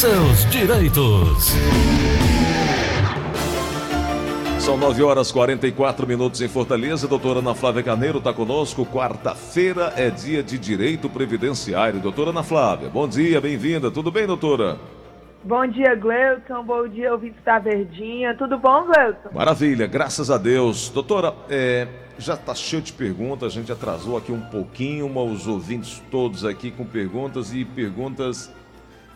seus direitos. São 9 horas 44 minutos em Fortaleza. Doutora Ana Flávia Carneiro está conosco. Quarta-feira é dia de direito previdenciário. Doutora Ana Flávia, bom dia, bem-vinda. Tudo bem, doutora? Bom dia, Gleuton. Bom dia, ouvintes da Verdinha. Tudo bom, Gleuton? Maravilha, graças a Deus. Doutora, é, já está cheio de perguntas. A gente atrasou aqui um pouquinho, mas os ouvintes todos aqui com perguntas e perguntas,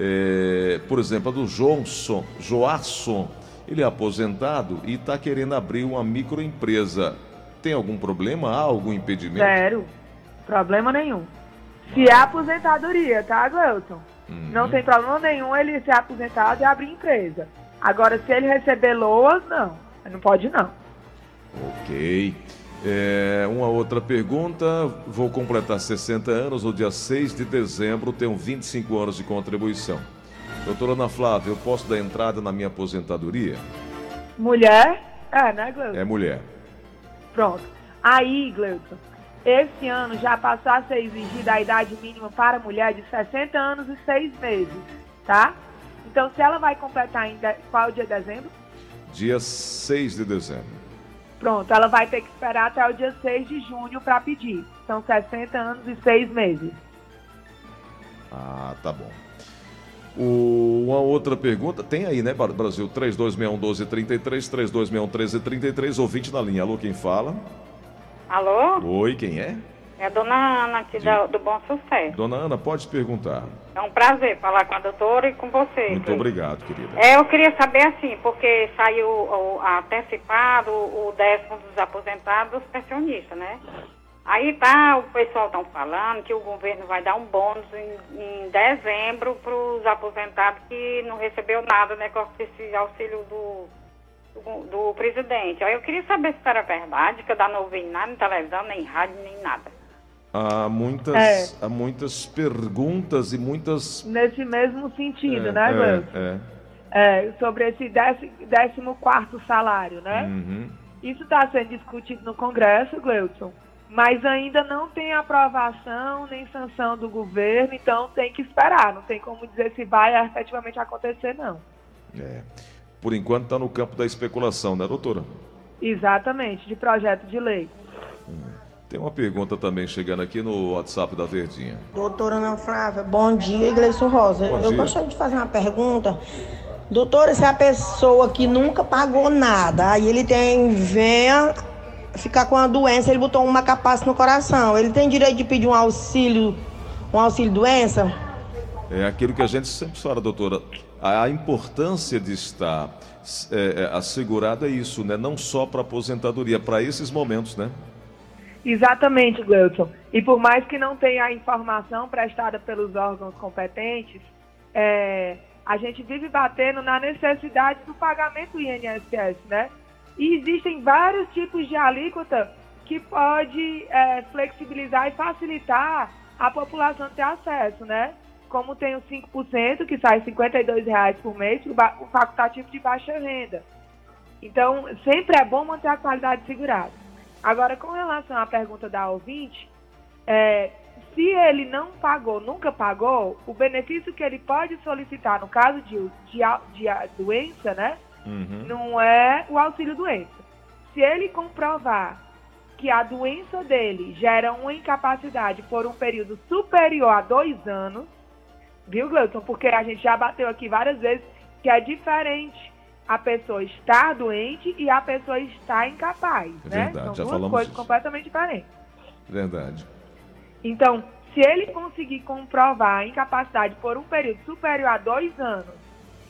é, por exemplo, a do Johnson, Joasson ele é aposentado e está querendo abrir uma microempresa. Tem algum problema? Há algum impedimento? Zero. Problema nenhum. Se é aposentadoria, tá, Gleuton? Uhum. Não tem problema nenhum ele ser aposentado e abrir empresa. Agora, se ele receber loas, não. Não pode, não. Ok. É, uma outra pergunta. Vou completar 60 anos no dia 6 de dezembro, tenho 25 anos de contribuição. Doutora Ana Flávia, eu posso dar entrada na minha aposentadoria? Mulher? É, né, Gleuton? É mulher. Pronto. Aí, Gleuton, esse ano já passou a ser exigida a idade mínima para mulher de 60 anos e 6 meses, tá? Então, se ela vai completar ainda. Qual é o dia de dezembro? Dia 6 de dezembro. Pronto, ela vai ter que esperar até o dia 6 de junho para pedir. São 60 anos e 6 meses. Ah, tá bom. O, uma outra pergunta, tem aí, né, Brasil? 3261-1233, 3261-1333, ouvinte na linha. Alô, quem fala? Alô? Oi, quem é? É a dona Ana aqui da, do Bom Sucesso. Dona Ana, pode perguntar. É um prazer falar com a doutora e com você. Muito obrigado, querida. É, eu queria saber assim, porque saiu o, antecipado o décimo dos aposentados pensionistas, né? Aí tá, o pessoal estão falando que o governo vai dar um bônus em, em dezembro para os aposentados que não recebeu nada, né, com esse auxílio do, do, do, presidente. Aí eu queria saber se era verdade, que eu não ouvi nada em televisão, nem rádio, nem nada. Há muitas, é. há muitas perguntas e muitas... Nesse mesmo sentido, é, né, Gleison? É, é. sobre esse décimo quarto salário, né? Uhum. Isso está sendo discutido no Congresso, Gleudson mas ainda não tem aprovação nem sanção do governo, então tem que esperar. Não tem como dizer se vai efetivamente acontecer, não. É. Por enquanto está no campo da especulação, né, doutora? Exatamente, de projeto de lei. Hum. Tem uma pergunta também chegando aqui no WhatsApp da Verdinha. Doutora Ana Flávia, bom dia, Iglesia Rosa. Bom Eu dia. gostaria de fazer uma pergunta. Doutora, se a pessoa que nunca pagou nada, aí ele tem, venha ficar com a doença, ele botou uma capaça no coração. Ele tem direito de pedir um auxílio, um auxílio doença? É aquilo que a gente sempre fala, doutora. A importância de estar é, é, assegurado é isso, né? Não só para aposentadoria, para esses momentos, né? Exatamente, Gleuton. E por mais que não tenha a informação prestada pelos órgãos competentes, é, a gente vive batendo na necessidade do pagamento do INSS, né? E existem vários tipos de alíquota que pode é, flexibilizar e facilitar a população ter acesso, né? Como tem o 5%, que sai R$ reais por mês, o facultativo de baixa renda. Então, sempre é bom manter a qualidade segurada. Agora, com relação à pergunta da ouvinte, é, se ele não pagou, nunca pagou, o benefício que ele pode solicitar no caso de, de, de doença, né? Uhum. Não é o auxílio doença. Se ele comprovar que a doença dele gera uma incapacidade por um período superior a dois anos, viu, Gleuton? Porque a gente já bateu aqui várias vezes que é diferente a pessoa estar doente e a pessoa estar incapaz, é né? Verdade, São duas coisas completamente diferentes. Verdade. Então, se ele conseguir comprovar a incapacidade por um período superior a dois anos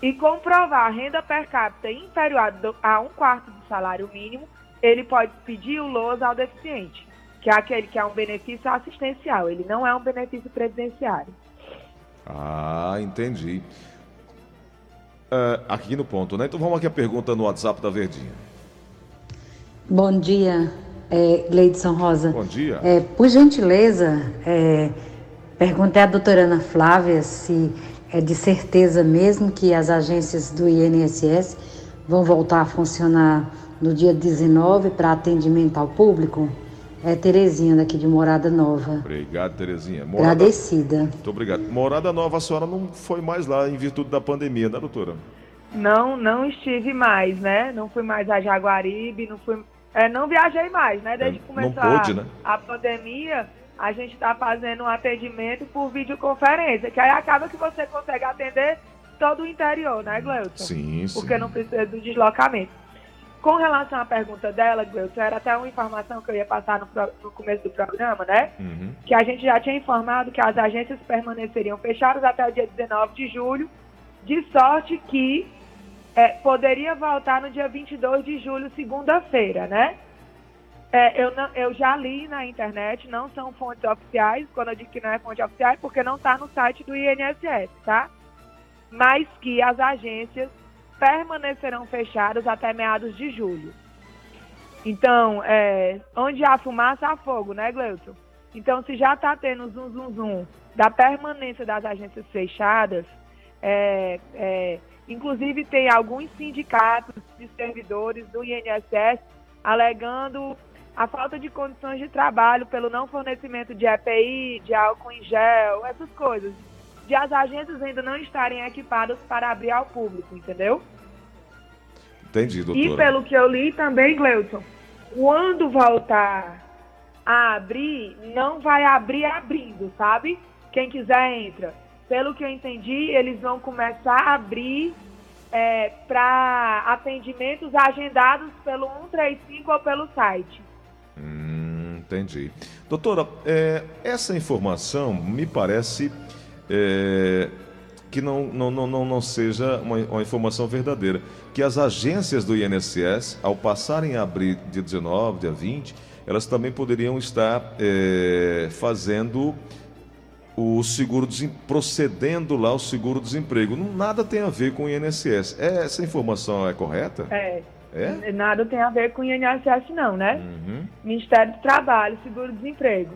e comprovar a renda per capita inferior a um quarto do salário mínimo, ele pode pedir o LOAS ao deficiente, que é aquele que é um benefício assistencial, ele não é um benefício previdenciário. Ah, entendi. Uh, aqui no ponto, né? Então vamos aqui a pergunta no WhatsApp da Verdinha. Bom dia, é, Gleidson Rosa. Bom dia. É, por gentileza, é, perguntei à doutora Ana Flávia se é de certeza mesmo que as agências do INSS vão voltar a funcionar no dia 19 para atendimento ao público? É Terezinha daqui de Morada Nova. Obrigado, Terezinha. Morada... Agradecida. Muito obrigado. Morada Nova, a senhora não foi mais lá em virtude da pandemia, né, doutora? Não, não estive mais, né? Não fui mais a Jaguaribe, não fui, é, não viajei mais, né? Desde É, que não começou pôde, a, né? a pandemia, a gente está fazendo um atendimento por videoconferência, que aí acaba que você consegue atender todo o interior, né, Gleuton? Sim, sim. Porque não precisa do deslocamento. Com relação à pergunta dela, Gleuton, era até uma informação que eu ia passar no, pro- no começo do programa, né? Uhum. que a gente já tinha informado que as agências permaneceriam fechadas até o dia 19 de julho, de sorte que é, poderia voltar no dia 22 de julho, segunda-feira, né? É, eu, não- eu já li na internet, não são fontes oficiais, quando eu digo que não é fonte oficial, é porque não está no site do INSS, tá? Mas que as agências permanecerão fechadas até meados de julho. Então, é, onde há fumaça, há fogo, né, Gleuton? Então, se já está tendo zum, zum, zum da permanência das agências fechadas, é, é, inclusive tem alguns sindicatos de servidores do INSS alegando a falta de condições de trabalho pelo não fornecimento de EPI, de álcool em gel, essas coisas. De as agências ainda não estarem equipadas para abrir ao público, entendeu? Entendi, doutora. E pelo que eu li também, Gleuton, quando voltar a abrir, não vai abrir abrindo, sabe? Quem quiser entra. Pelo que eu entendi, eles vão começar a abrir para atendimentos agendados pelo 135 ou pelo site. Hum, entendi. Doutora, é, essa informação me parece é, que não, não, não, não, seja uma, uma informação verdadeira. Que as agências do INSS, ao passarem a abrir dia 19, dia 20, elas também poderiam estar é, fazendo o seguro procedendo lá o seguro-desemprego. Não- Nada tem a ver com o INSS. É, essa informação é correta? É. É? Nada tem a ver com o INSS, não, né? Uhum. Ministério do Trabalho, Seguro-Desemprego.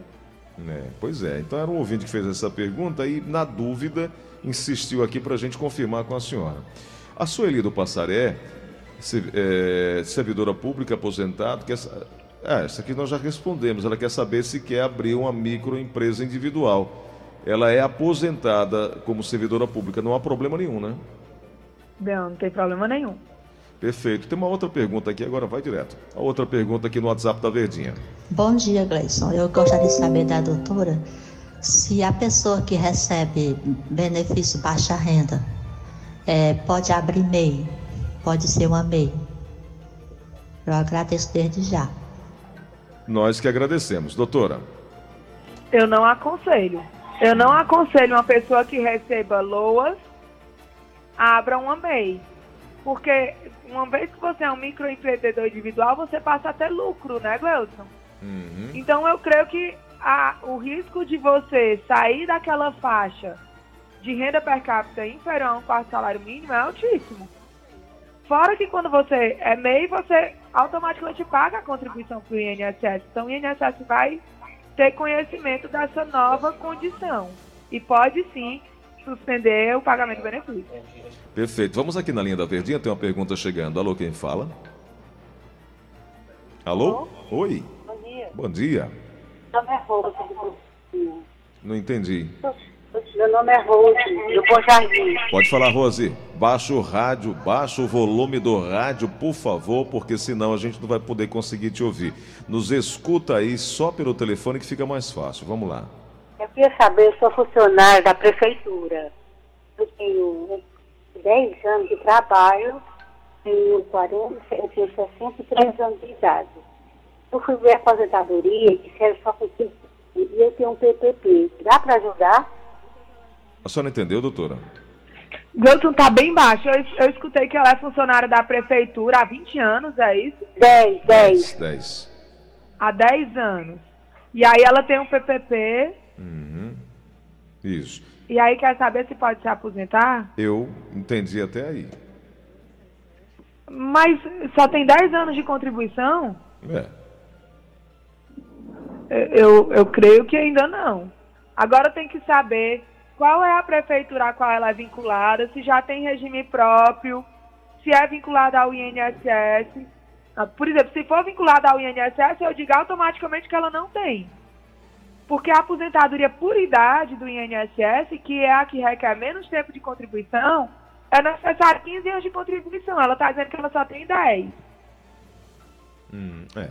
É, pois é, então era um ouvinte que fez essa pergunta e, na dúvida, insistiu aqui para a gente confirmar com a senhora. A Sueli do Passaré, é, servidora pública aposentada, quer, ah, essa aqui nós já respondemos, ela quer saber se quer abrir uma microempresa individual. Ela é aposentada como servidora pública, não há problema nenhum, né? Não, não tem problema nenhum. Perfeito. Tem uma outra pergunta aqui, agora vai direto. A outra pergunta aqui no WhatsApp da Verdinha. Bom dia, Gleison. Eu gostaria de saber da doutora se a pessoa que recebe benefício baixa renda eh, pode abrir MEI, pode ser uma MEI. Eu agradeço desde já. Nós que agradecemos. Doutora, Eu não aconselho. Eu não aconselho uma pessoa que receba LOAS abra uma MEI. Porque uma vez que você é um microempreendedor individual, você passa a ter lucro, né, Gleuson? Uhum. Então eu creio que a- o risco de você sair daquela faixa de renda per capita inferior a um quarto salário mínimo é altíssimo. Fora que quando você é MEI, você automaticamente paga a contribuição para o INSS. Então o INSS vai ter conhecimento dessa nova condição. E pode sim suspender o pagamento do benefício. Perfeito. Vamos aqui na linha da Verdinha, tem uma pergunta chegando. Alô, quem fala? Alô? Oi. Bom dia. Bom dia. Meu nome é Rose. Não entendi. Meu nome é Rose, do Bom Jardim. Pode falar, Rose. Baixa o rádio, baixa o volume do rádio, por favor, porque senão a gente não vai poder conseguir te ouvir. Nos escuta aí só pelo telefone que fica mais fácil. Vamos lá. Eu queria saber, eu sou funcionária da prefeitura. Eu tenho 10 anos de trabalho, tenho 40, eu tenho 63 anos de idade. Eu fui ver a aposentadoria e disseram só com 15 e eu tenho um PPP. Dá para ajudar? A senhora entendeu, doutora? Gleuton tá bem baixo. Eu, eu escutei que ela é funcionária da prefeitura há 20 anos, é isso? 10, 10. 10. Há 10 anos. E aí ela tem um PPP, Uhum. Isso. e aí quer saber se pode se aposentar? Eu entendi até aí. Mas só tem 10 anos de contribuição? É. Eu, eu creio que ainda não. Agora tem que saber qual é a prefeitura a qual ela é vinculada, se já tem regime próprio, se é vinculada ao INSS. Ah, Por exemplo, se for vinculada ao INSS, eu digo automaticamente que ela não tem. Porque a aposentadoria por idade do INSS, que é a que requer menos tempo de contribuição, é necessário 15 anos de contribuição. Ela está dizendo que ela só tem 10. Hum, é.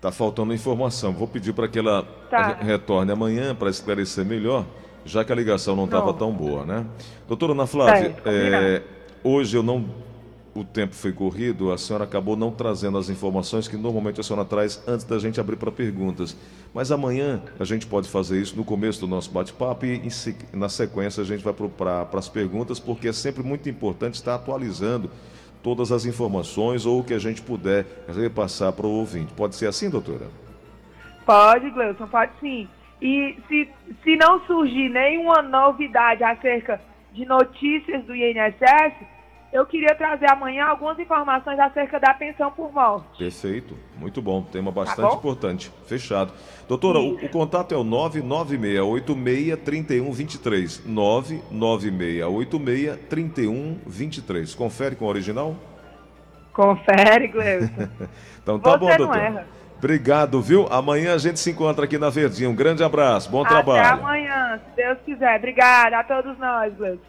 Tá faltando informação. Vou pedir para que ela Tá. re- retorne amanhã para esclarecer melhor, já que a ligação não estava tão boa, né? Doutora Ana Flávia, combinado. é, hoje eu não. O tempo foi corrido, a senhora acabou não trazendo as informações que normalmente a senhora traz antes da gente abrir para perguntas. Mas amanhã a gente pode fazer isso no começo do nosso bate-papo e na sequência a gente vai para as perguntas, porque é sempre muito importante estar atualizando todas as informações ou o que a gente puder repassar para o ouvinte. Pode ser assim, doutora? Pode, Gleuson, pode sim. E se, se não surgir nenhuma novidade acerca de notícias do INSS, eu queria trazer amanhã algumas informações acerca da pensão por morte. Perfeito, muito bom, tema bastante Tá bom? importante. Fechado. Doutora, o, o contato é o 996863123. 996863123. Confere com o original? Confere, Gleuson. Então tá Você bom, não doutor. erra. Obrigado, viu? Amanhã a gente se encontra aqui na Verdinha. Um grande abraço, bom Até trabalho. amanhã, se Deus quiser. Obrigada a todos nós, Gleuson.